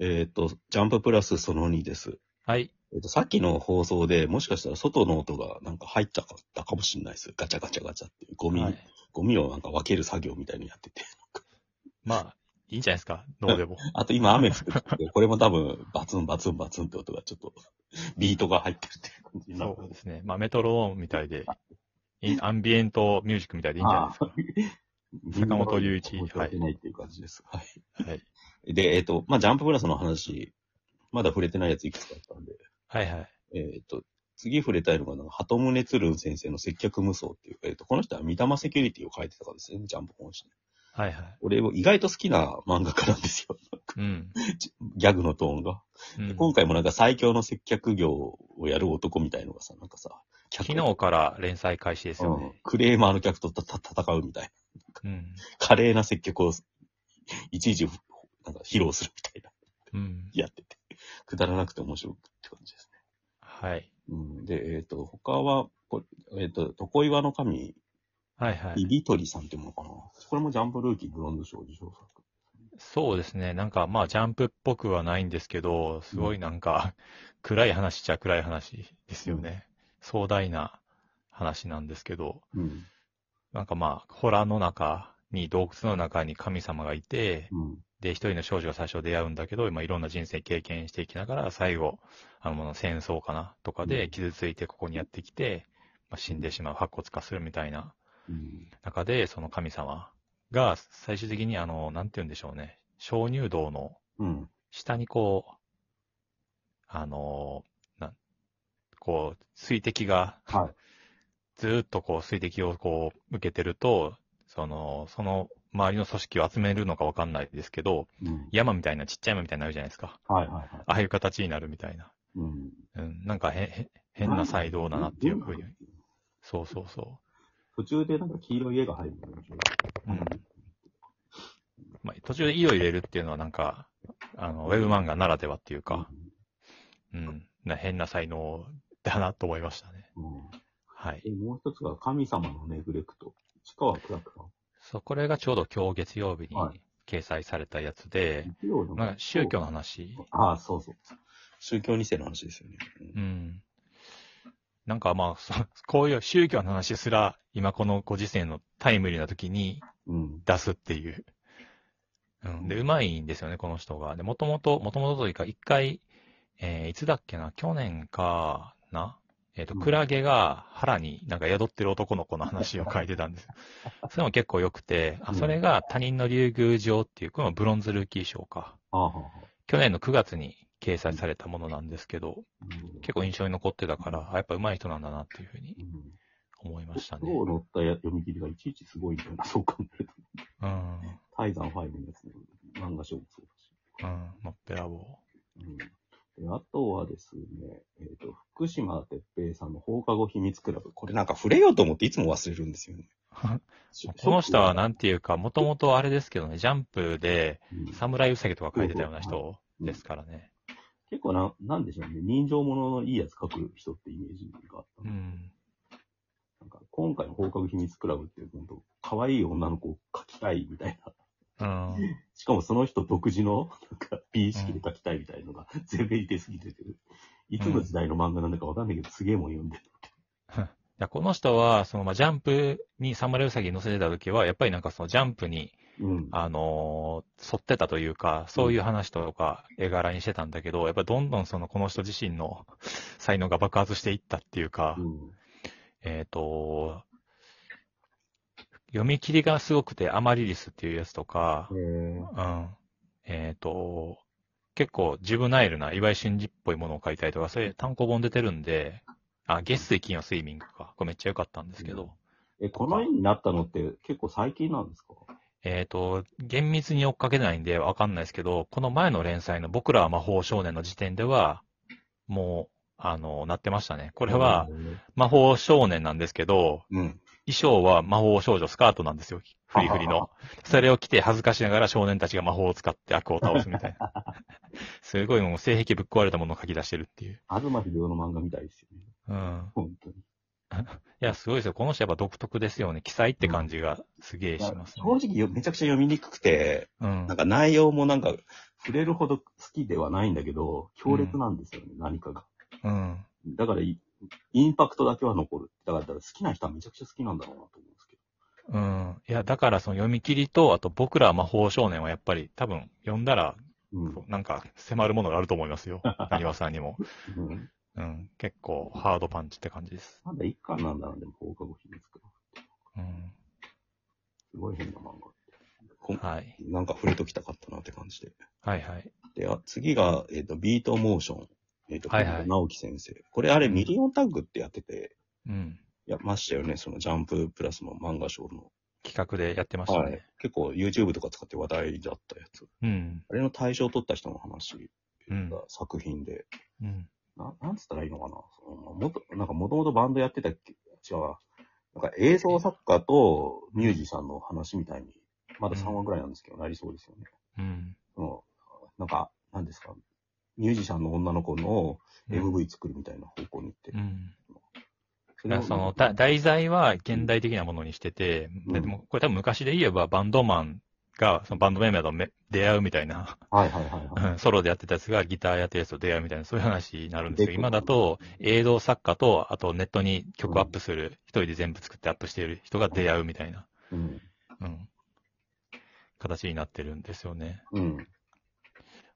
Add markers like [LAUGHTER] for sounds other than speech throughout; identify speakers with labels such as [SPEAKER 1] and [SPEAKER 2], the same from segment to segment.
[SPEAKER 1] えっ、と、ジャンププラスその2です。
[SPEAKER 2] はい。
[SPEAKER 1] えっ、と、さっきの放送でもしかしたら外の音がなんか入ったかったかもしれないです。ガチャガチャガチャっていう。ゴミ、
[SPEAKER 2] はい、
[SPEAKER 1] ゴミをなんか分ける作業みたいにやってて。
[SPEAKER 2] まあ、いいんじゃないですか。どうでも。[LAUGHS]
[SPEAKER 1] あと今雨降ってて、これも多分バツンバツンバツンって音がちょっと、ビートが入ってるっていう感じになる
[SPEAKER 2] そうですね。まあ、メトロノームみたいで、アンビエントミュージックみたいでいいんじゃないですか。
[SPEAKER 1] あ
[SPEAKER 2] 坂本龍一
[SPEAKER 1] ないっていう感じです。はい。
[SPEAKER 2] はい。
[SPEAKER 1] で、えっ、と、まあ、ジャンププラスの話、まだ触れてないやついくつかあったんで、
[SPEAKER 2] はいはい。
[SPEAKER 1] えっ、と、次触れたいのが、鳩宗鶴雲先生の接客無双っていう、えっ、と、この人は三玉セキュリティを書いてたからですね、ジャンプ本誌で。
[SPEAKER 2] はいはい。
[SPEAKER 1] 俺、意外と好きな漫画家なんですよ。
[SPEAKER 2] うん。
[SPEAKER 1] ギャグのトーンが。
[SPEAKER 2] うん、
[SPEAKER 1] 今回もなんか最強の接客業をやる男みたいのがさ、なんかさ、
[SPEAKER 2] 昨日から連載開始ですよ
[SPEAKER 1] うん
[SPEAKER 2] ね。
[SPEAKER 1] クレーマーの客とたた戦うみたいな。
[SPEAKER 2] うん。
[SPEAKER 1] 華麗な接客をいちいちなんか披露するみたいな。
[SPEAKER 2] うん。
[SPEAKER 1] やってて。くだらなくて面白くって感じです
[SPEAKER 2] はい。
[SPEAKER 1] ね。うん、で、えっ、と、他は、こえっ、と、床岩の神、
[SPEAKER 2] はいはい。
[SPEAKER 1] ビビトリさんっていうのかな。これもジャンプルーキーブロンズ賞受賞作。
[SPEAKER 2] そうですね。なんか、まあ、ジャンプっぽくはないんですけど、すごいなんか、[LAUGHS] 暗い話っちゃ暗い話ですよね。壮大な話なんですけど、
[SPEAKER 1] うん。
[SPEAKER 2] なんかまあ、ホラーの中に、洞窟の中に神様がいて、
[SPEAKER 1] うん。
[SPEAKER 2] で、一人の少女が最初出会うんだけど、まあ、いろんな人生経験していきながら、最後、あの、戦争かなとかで
[SPEAKER 1] うん
[SPEAKER 2] 傷ついてここにやってきて、まあ、死んでしまう、白骨化するみたいな
[SPEAKER 1] うん。
[SPEAKER 2] 中で、その神様が最終的にあの、なんて言うんでしょうね、鍾乳洞の
[SPEAKER 1] うん。
[SPEAKER 2] 下にこう、あの、なん、こう、水滴が、
[SPEAKER 1] はい [LAUGHS]
[SPEAKER 2] ずーっとこう水滴をこう受けてると、その、その周りの組織を集めるのかわかんないですけど、
[SPEAKER 1] うん。
[SPEAKER 2] 山みたいな、ちっちゃい山みたいになるじゃないですか。
[SPEAKER 1] はいはいはい。
[SPEAKER 2] ああいう形になるみたいな。
[SPEAKER 1] うん。
[SPEAKER 2] うん、なんかへへ変な才能だなっていうふうに。そうそうそ
[SPEAKER 1] 途中でなんか黄色い絵が入るん。
[SPEAKER 2] う。うん。まあ、途中で色入れるっていうのはなんか、あの、ウェブ漫画ならではっていうか、うん、な変な才能だなと思いましたね。
[SPEAKER 1] うん。
[SPEAKER 2] はい。
[SPEAKER 1] で、もう一つが神様のネグレクト。市川クラクラ。
[SPEAKER 2] そう、これがちょうど今日月曜日に
[SPEAKER 1] はい
[SPEAKER 2] 掲載されたやつで、
[SPEAKER 1] 月曜の
[SPEAKER 2] まあ、宗教の話、
[SPEAKER 1] ああ、そうそう。宗教2世の話ですよね。
[SPEAKER 2] うん。なんかまあ、そこういう宗教の話すら、今このご時世のタイムリーな時に
[SPEAKER 1] うん。
[SPEAKER 2] 出すっていう。うん。で、うまいんですよね、この人が。で、もともと、もともとというか、一回、えーいつだっけな、去年かな。えっ、と、
[SPEAKER 1] うん
[SPEAKER 2] クラゲが腹になんか宿ってる男の子の話を書いてたんです。[LAUGHS] それも結構良くて、あ、
[SPEAKER 1] うん
[SPEAKER 2] それが他人の竜宮城っていう、このブロンズルーキー賞か。去年の9月に掲載されたものなんですけど、
[SPEAKER 1] うん
[SPEAKER 2] 結構印象に残ってたから、あやっぱ上手い人なんだなっていうふうに
[SPEAKER 1] うん
[SPEAKER 2] 思いましたね。
[SPEAKER 1] 今日載ったや読み切りがいちいちすごいんだよな、そう考えると。
[SPEAKER 2] うん。
[SPEAKER 1] タイザン5のやつね、漫画賞もそうだし。
[SPEAKER 2] うん。のっぺらぼ
[SPEAKER 1] うんであとはですね、えっ、と、福島哲平さんの放課後秘密クラブ。これなんか触れようと思っていつも忘れるんですよね。
[SPEAKER 2] う。この人はなんていうか、もともとあれですけどね、ジャンプで、
[SPEAKER 1] うん
[SPEAKER 2] 侍うさぎとか書いてたような人ですからね。
[SPEAKER 1] 結構な、なんでしょうね、人情もののいいやつ書く人ってイメージがあったの、
[SPEAKER 2] うん。
[SPEAKER 1] なんか今回の放課後秘密クラブって、本当可愛い女の子を描きたいみたいな。
[SPEAKER 2] うん。
[SPEAKER 1] しかもその人独自の、なんか、美意識で描きたいみたいのが、全面に出すぎてて、いつの時代の漫画なんだかわかんないけど、すげえもん読んでる。[LAUGHS]
[SPEAKER 2] いやこの人は、その、まあ、ジャンプに侍うさぎ載せてた時は、やっぱりなんかそのジャンプに、
[SPEAKER 1] うん。
[SPEAKER 2] あのー沿ってたというか、そういう話とか絵柄にしてたんだけど、やっぱどんどんその、この人自身の才能が爆発していったっていうか、
[SPEAKER 1] うん。
[SPEAKER 2] えっ、と、読み切りがすごくて、アマリリスっていうやつとか。うん。えっ、と、結構ジュブナイルな岩井俊二っぽいものを書いたりとか、そういう単行本出てるんで、あ、月水金曜スイミングか。これめっちゃ良かったんですけど、
[SPEAKER 1] え、この絵になったのって結構最近なんですか？
[SPEAKER 2] えっ、と、厳密に追っかけないんでわかんないですけど、この前の連載の僕らは魔法少年の時点では、もう、あの、なってましたね。これは、魔法少年なんですけど、
[SPEAKER 1] うん。
[SPEAKER 2] 衣装は魔法少女スカートなんですよ。フリフリの。[LAUGHS] それを着て恥ずかしながら少年たちが魔法を使って悪を倒すみたいな。[LAUGHS] すごいもう性癖ぶっ壊れたものを書き出してるっていう。
[SPEAKER 1] 東秀夫の漫画みたいですよね。
[SPEAKER 2] うん。
[SPEAKER 1] 本当に。[LAUGHS]
[SPEAKER 2] いや、すごいですよ。この人やっぱ独特ですよね。記載って感じがすげえします、ね
[SPEAKER 1] 正直よめちゃくちゃ読みにくくて、
[SPEAKER 2] うん
[SPEAKER 1] なん。か内容もなんか触れるほど好きではないんだけど、強烈なんですよね、何かが。
[SPEAKER 2] うん。
[SPEAKER 1] だからイ、インパクトだけは残る。だから、だから好きな人はめちゃくちゃ好きなんだろうなと思うんですけど。
[SPEAKER 2] うん。いや、だからその読み切りと、あと僕ら魔法少年はやっぱり多分読んだら、
[SPEAKER 1] うん。
[SPEAKER 2] なんか迫るものがあると思いますよ。なにわさんにも。
[SPEAKER 1] うん。
[SPEAKER 2] うん。結構ハードパンチって感じです。
[SPEAKER 1] まだ一巻なんだな、でも放課後秘密クラブ
[SPEAKER 2] うん。
[SPEAKER 1] すごい変な漫画。
[SPEAKER 2] はい。
[SPEAKER 1] なんか触れときたかったなって感じで。
[SPEAKER 2] はいはい。
[SPEAKER 1] で、あ次が、えっ、と、ビートモーション。えっ、と、
[SPEAKER 2] はいはい
[SPEAKER 1] 直樹先生。これあれミリオンタッグってやってて、
[SPEAKER 2] うん。
[SPEAKER 1] やってましたよね、そのジャンププラスの漫画賞の。
[SPEAKER 2] 企画でやってました
[SPEAKER 1] はい
[SPEAKER 2] ね。。
[SPEAKER 1] 結構 YouTube とか使って話題だったやつ。
[SPEAKER 2] うん。
[SPEAKER 1] あれの大賞を取った人の話
[SPEAKER 2] うん
[SPEAKER 1] が作品で、
[SPEAKER 2] うん。
[SPEAKER 1] ななんつったらいいのかなそのもと、なんかもともとバンドやってたっけ？違うわ。なんか映像作家とミュージシャンの話みたいに、まだ3話ぐらいなんですけど、なりそうですよね。
[SPEAKER 2] うん。
[SPEAKER 1] そのなんか、なんですか、ミュージシャンの女の子の
[SPEAKER 2] うん
[SPEAKER 1] MV 作るみたいな方向に行って。
[SPEAKER 2] うん。
[SPEAKER 1] そ
[SPEAKER 2] だからその、だ題材は現代的なものにしてて、
[SPEAKER 1] うん
[SPEAKER 2] でもこれ多分昔で言えばバンドマンが、そのバンドメンバーとめ出会うみたいな、
[SPEAKER 1] はいはいはいはい。
[SPEAKER 2] うんソロでやってたやつがギターやってるやつと出会うみたいな、そういう話になるんですけど、
[SPEAKER 1] で
[SPEAKER 2] 今だと映像作家と、あとネットに曲アップする、一人で全部作ってアップしている人が出会うみたいな、
[SPEAKER 1] うん。
[SPEAKER 2] うん、形になってるんですよね。
[SPEAKER 1] うん。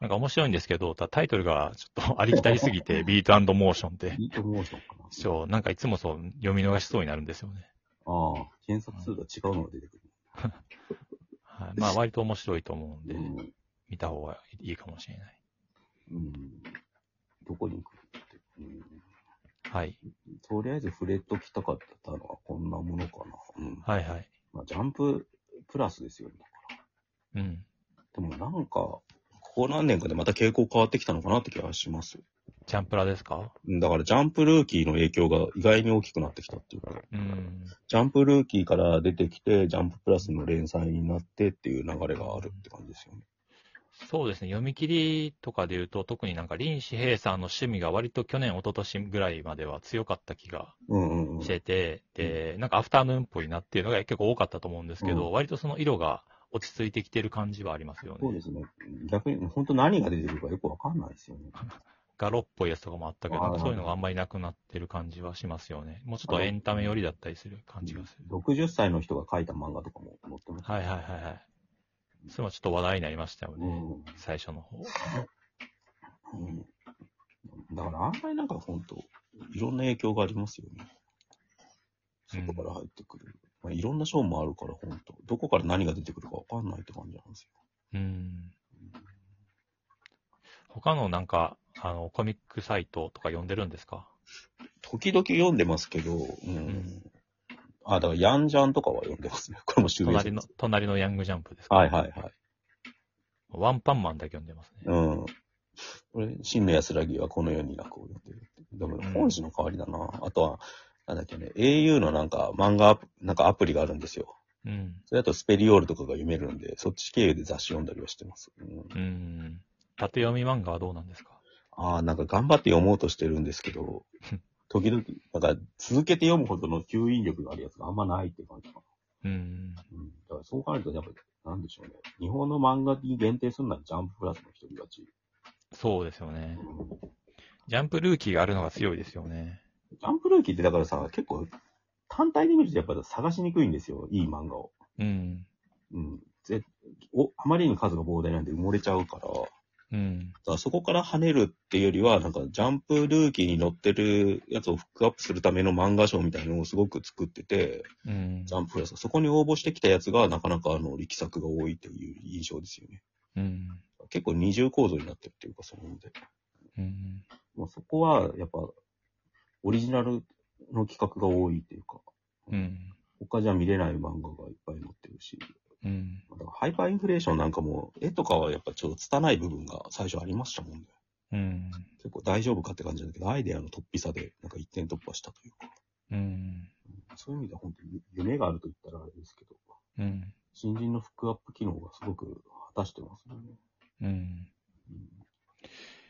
[SPEAKER 2] なんか面白いんですけど、たタイトルがちょっと [LAUGHS] ありきたりすぎて、[LAUGHS] ビートモーションって、
[SPEAKER 1] ビートモーションかな。
[SPEAKER 2] そう、なんかいつもそう読み逃しそうになるんですよね。
[SPEAKER 1] ああ、検索すると違うのが出てくる。
[SPEAKER 2] はい、まあ割と面白いと思うんで、
[SPEAKER 1] うん。
[SPEAKER 2] 見た方がいいかもしれない。
[SPEAKER 1] うん。どこに行くって。うん。
[SPEAKER 2] はい。
[SPEAKER 1] とりあえず触れときたかったのはこんなものかな。うん。
[SPEAKER 2] はいはい。
[SPEAKER 1] まあ、ジャンププラスですよね。
[SPEAKER 2] うん。
[SPEAKER 1] でもなんか、ここ何年かでまた傾向変わってきたのかなって気がします。
[SPEAKER 2] ジャンプラですか？
[SPEAKER 1] うんだからジャンプルーキーの影響が意外に大きくなってきたっていうか、
[SPEAKER 2] うん。
[SPEAKER 1] ジャンプルーキーから出てきて、ジャンププラスの連載になってっていう流れがあるって感じですよね。
[SPEAKER 2] そうですね。読み切りとかで言うと、特になんか林志平さんの趣味が割と去年、一昨年ぐらいまでは強かった気が
[SPEAKER 1] うんうんうん。
[SPEAKER 2] してて、で、なんかアフタヌーンっぽいなっていうのが結構多かったと思うんですけど、
[SPEAKER 1] うん
[SPEAKER 2] 割とその色が落ち着いてきてる感じはありますよね。
[SPEAKER 1] そうですね。逆に、本当何が出てくるかよくわかんないですよね。[LAUGHS]
[SPEAKER 2] ガロっぽいやつとかもあったけど、そういうのがあんまりなくなってる感じはしますよね。もうちょっとエンタメ寄りだったりする感じがする。
[SPEAKER 1] 60歳の人が書いた漫画とかも載ってます。
[SPEAKER 2] はいはいはいはい。それもちょっと話題になりましたよね。
[SPEAKER 1] うん
[SPEAKER 2] 最初の方。
[SPEAKER 1] うんだからあんまりなんか本当、いろんな影響がありますよね。外から入ってくる。まあ、いろんな賞もあるから本当、どこから何が出てくるかわかんないって感じなんですよ。
[SPEAKER 2] うん。他のなんか、あの、コミックサイトとか読んでるんですか？
[SPEAKER 1] 時々読んでますけど、うん。
[SPEAKER 2] ん
[SPEAKER 1] あ、だからヤンジャンとかは読んでますね。これも
[SPEAKER 2] 隣の、隣のヤングジャンプですか？
[SPEAKER 1] はいはいはい。
[SPEAKER 2] ワンパンマンだけ読んでますね。
[SPEAKER 1] うん。これ、真の安らぎはこの世に楽を読んでるって。でも
[SPEAKER 2] うん
[SPEAKER 1] 本誌の代わりだな。あとは、なんだっけね、au のなんか漫画アプ、なんかアプリがあるんですよ。
[SPEAKER 2] うん。
[SPEAKER 1] それだとスペリオールとかが読めるんで、そっち経由で雑誌読んだりはしてます。うん、
[SPEAKER 2] うん。縦読み漫画はどうなんですか？
[SPEAKER 1] ああ、なんか頑張って読もうとしてるんですけど、[LAUGHS] 時々、なんか続けて読むほどの吸引力があるやつがあんまないって感じか
[SPEAKER 2] うん。
[SPEAKER 1] な。うん。だからそう考えると、やっぱり、なんでしょうね。日本の漫画に限定するのはジャンププラスの一人勝ち。
[SPEAKER 2] そうですよね。
[SPEAKER 1] うん
[SPEAKER 2] ジャンプルーキーがあるのが強いですよね。
[SPEAKER 1] ジャンプルーキーってだからさ、結構、単体で見るとやっぱり探しにくいんですよ。いい漫画を。
[SPEAKER 2] うん。
[SPEAKER 1] うん。ぜお、あまりに数が膨大なんで埋もれちゃうから、
[SPEAKER 2] うん。
[SPEAKER 1] だからそこから跳ねるっていうよりは、なんかジャンプルーキーに載ってるやつをフックアップするための漫画賞みたいなのをすごく作ってて、
[SPEAKER 2] うん
[SPEAKER 1] ジ。ャンププラス、そこに応募してきたやつがなかなかあの力作が多いという印象ですよね。
[SPEAKER 2] うん。
[SPEAKER 1] 結構二重構造になってるっていうか、そので。
[SPEAKER 2] うん。
[SPEAKER 1] まあ、そこはやっぱ、オリジナルの企画が多いっていうか、
[SPEAKER 2] うん。
[SPEAKER 1] 他じゃ見れない漫画がいっぱい載ってるし、
[SPEAKER 2] うん。
[SPEAKER 1] だからハイパーインフレーションなんかも、絵とかはやっぱちょっと拙い部分が最初ありましたもんね。
[SPEAKER 2] うん。
[SPEAKER 1] 結構大丈夫かって感じだけど、アイデアの突飛さで、なんか一点突破したというか、
[SPEAKER 2] うん。
[SPEAKER 1] そういう意味では本当に夢があると言ったらあれですけど、
[SPEAKER 2] うん。
[SPEAKER 1] 新人のフックアップ機能がすごく果たしてますよね。
[SPEAKER 2] うん。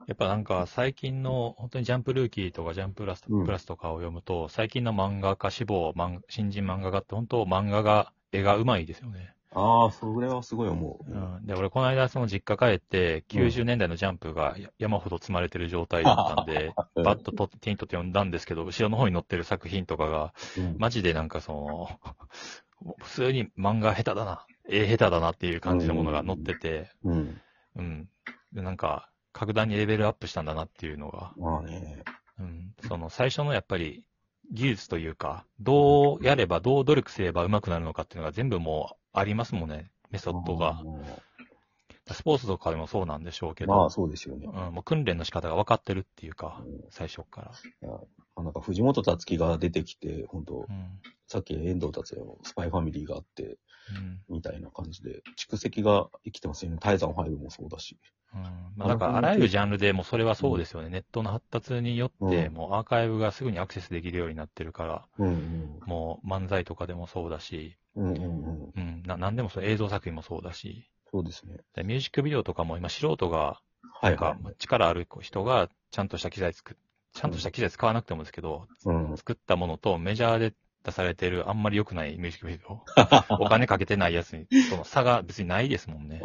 [SPEAKER 1] うん
[SPEAKER 2] やっぱなんか最近の本当にジャンプルーキーとかジャンププラス,、
[SPEAKER 1] うん
[SPEAKER 2] プラスとかを読むと、最近の漫画家志望、漫新人漫画家って本当漫画が、絵が上手いですよね。
[SPEAKER 1] ああ、それはすごい思う。
[SPEAKER 2] うん。で、俺この間その実家帰って、90年代のジャンプがや山ほど積まれてる状態だったんで、[LAUGHS]
[SPEAKER 1] うん
[SPEAKER 2] バッとと手に取って読んだんですけど、後ろの方に載ってる作品とかが、
[SPEAKER 1] うん
[SPEAKER 2] マジでなんかその、普通に漫画下手だな、絵下手だなっていう感じのものが載ってて、
[SPEAKER 1] うん。
[SPEAKER 2] うん。で、なんか、格段にレベルアップしたんだなっていうのが、
[SPEAKER 1] まあね。
[SPEAKER 2] うん。その最初のやっぱり技術というか、どうやれば、どう努力すれば上手くなるのかっていうのが全部もうありますもんね、メソッドが。スポーツとかでもそうなんでしょうけど、
[SPEAKER 1] まあそうですよね。
[SPEAKER 2] うん、もう訓練の仕方が分かってるっていうか、
[SPEAKER 1] うん
[SPEAKER 2] 最初から。
[SPEAKER 1] あなんか藤本達樹が出てきて、本当
[SPEAKER 2] うん。
[SPEAKER 1] さっき遠藤達也のスパイファミリーがあって、
[SPEAKER 2] うん。
[SPEAKER 1] みたいな感じで、蓄積が生きてますよね。タイザン5もそうだし。
[SPEAKER 2] うんまあ、だからあらゆるジャンルでもうそれはそうですよね。ネットの発達によって、
[SPEAKER 1] うん
[SPEAKER 2] もうアーカイブがすぐにアクセスできるようになってるから、
[SPEAKER 1] うん
[SPEAKER 2] もう漫才とかでもそうだし、
[SPEAKER 1] うん。うんうんうん。
[SPEAKER 2] うん、ななんでもそう映像作品もそうだし、
[SPEAKER 1] そうですね。
[SPEAKER 2] でミュージックビデオとかも今素人が、
[SPEAKER 1] は
[SPEAKER 2] ないんか力ある人がちゃんとした機材作っ、ちゃんとした機材使わなくてもですけど、
[SPEAKER 1] うん。
[SPEAKER 2] 作ったものとメジャーで出されてるあんまり良くないミュージックビデオ、[LAUGHS] お金かけてないやつに、その差が別にないですもんね。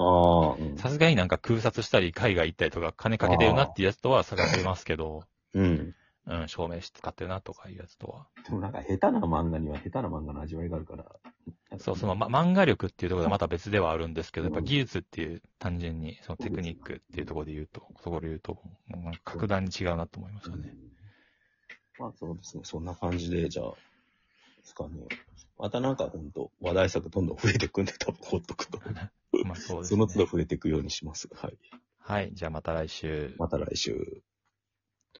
[SPEAKER 2] さすがになんか空撮したり海外行ったりとか金かけてるなっていうやつとは差が出ますけど、
[SPEAKER 1] うん。
[SPEAKER 2] うん、証明して使ってるなとかいうやつとは。
[SPEAKER 1] でもなんか下手な漫画には下手な漫画の味わいがあるから。
[SPEAKER 2] そう、その、ま、漫画力っていうところでまた別ではあるんですけど、やっぱ技術っていう単純に、そのテクニックっていうところで言うと、そこで言うと、格段に違うなと思いましたね。
[SPEAKER 1] まあそうですね。そんな感じで、じゃあ、ですかね。またなんかほんと、話題作どんどん増えてくんで、多分ほっとくと。[LAUGHS]
[SPEAKER 2] まあそうです
[SPEAKER 1] そ
[SPEAKER 2] ね。
[SPEAKER 1] の都度増えていくようにします。はい。
[SPEAKER 2] はい、じゃあまた来週。
[SPEAKER 1] また来週。